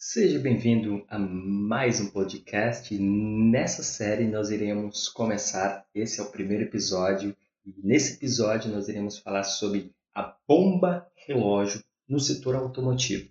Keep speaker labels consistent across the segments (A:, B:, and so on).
A: Seja bem-vindo a mais um podcast. Nessa série nós iremos começar, esse é o primeiro episódio, e nesse episódio nós iremos falar sobre a bomba relógio no setor automotivo.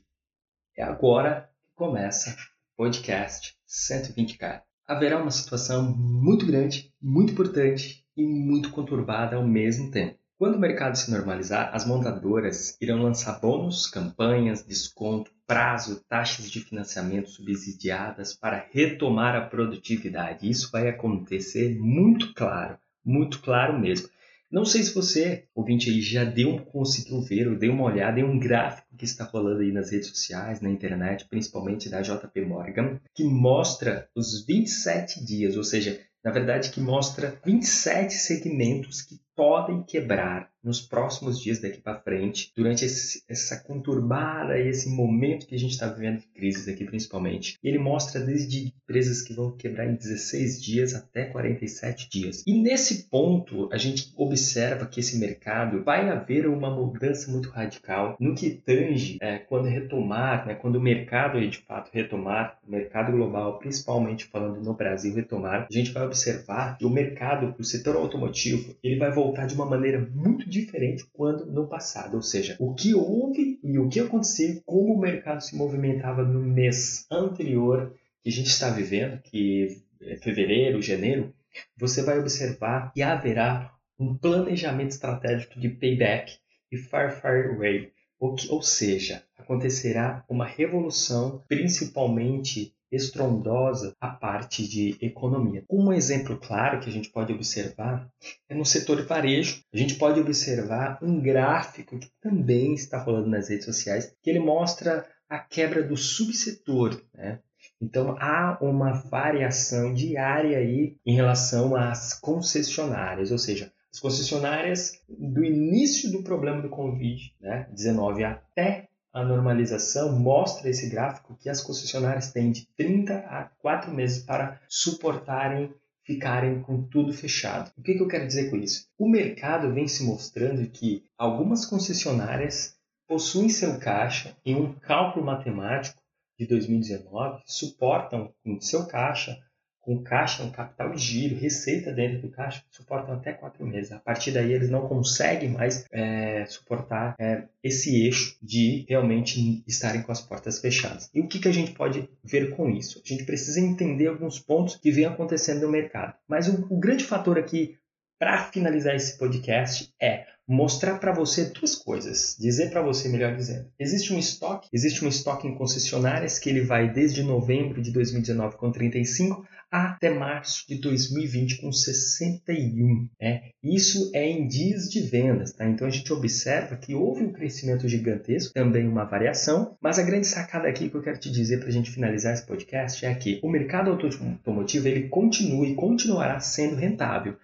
A: É agora que começa o podcast 120K. Haverá uma situação muito grande, muito importante e muito conturbada ao mesmo tempo. Quando o mercado se normalizar, as montadoras irão lançar bônus, campanhas, desconto, prazo, taxas de financiamento subsidiadas para retomar a produtividade. Isso vai acontecer muito claro, muito claro mesmo. Não sei se você, ouvinte aí, já deu, conseguiu ver ou deu uma olhada em um gráfico que está rolando aí nas redes sociais, na internet, principalmente da JP Morgan, que mostra os 27 dias, ou seja, na verdade que mostra 27 segmentos que podem quebrar nos próximos dias daqui para frente, durante esse, essa conturbada e esse momento que a gente está vivendo de crises aqui principalmente. Ele mostra desde empresas que vão quebrar em 16 dias até 47 dias. E nesse ponto, a gente observa que esse mercado vai haver uma mudança muito radical no que tange é, quando retomar, né, quando o mercado de fato retomar, o mercado global, principalmente falando no Brasil, retomar, a gente vai observar que o mercado, o setor automotivo, ele vai voltar voltar de uma maneira muito diferente quando no passado, ou seja, o que houve e o que aconteceu, como o mercado se movimentava no mês anterior que a gente está vivendo, que é fevereiro, janeiro, você vai observar que haverá um planejamento estratégico de payback e far far away, ou, que, ou seja, acontecerá uma revolução, principalmente estrondosa a parte de economia. Um exemplo claro que a gente pode observar é no setor varejo. A gente pode observar um gráfico que também está rolando nas redes sociais, que ele mostra a quebra do subsetor, né? Então há uma variação diária aí em relação às concessionárias, ou seja, as concessionárias do início do problema do Covid-19 né, até a normalização mostra esse gráfico que as concessionárias têm de 30 a 4 meses para suportarem ficarem com tudo fechado. O que, que eu quero dizer com isso? O mercado vem se mostrando que algumas concessionárias possuem seu caixa em um cálculo matemático de 2019, suportam com seu caixa com caixa, um capital de giro, receita dentro do caixa, suportam até quatro meses. A partir daí, eles não conseguem mais é, suportar é, esse eixo de realmente estarem com as portas fechadas. E o que, que a gente pode ver com isso? A gente precisa entender alguns pontos que vêm acontecendo no mercado. Mas o, o grande fator aqui para finalizar esse podcast é mostrar para você duas coisas, dizer para você, melhor dizendo. Existe um estoque, existe um estoque em concessionárias que ele vai desde novembro de 2019 com 35 até março de 2020 com 61. Né? Isso é em dias de vendas. Tá? Então a gente observa que houve um crescimento gigantesco, também uma variação, mas a grande sacada aqui que eu quero te dizer para a gente finalizar esse podcast é que o mercado automotivo ele continua e continuará sendo rentável.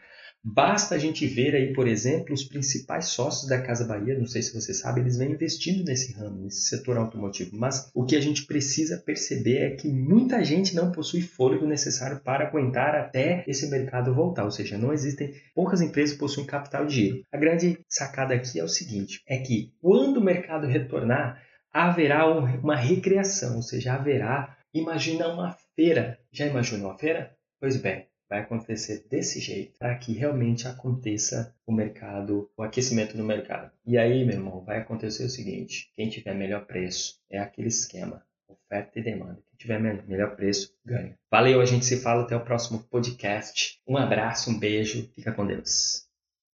A: Basta a gente ver aí, por exemplo, os principais sócios da Casa Bahia, não sei se você sabe, eles vêm investindo nesse ramo, nesse setor automotivo. Mas o que a gente precisa perceber é que muita gente não possui fôlego necessário para aguentar até esse mercado voltar. Ou seja, não existem, poucas empresas possuem capital de giro. A grande sacada aqui é o seguinte: é que quando o mercado retornar, haverá uma recriação, ou seja, haverá, imagina uma feira. Já imaginou a feira? Pois bem, vai acontecer desse jeito para que realmente aconteça o mercado, o aquecimento do mercado. E aí, meu irmão, vai acontecer o seguinte: quem tiver melhor preço é aquele esquema, oferta e demanda. Quem tiver melhor preço ganha. Valeu, a gente se fala até o próximo podcast. Um abraço, um beijo, fica com Deus.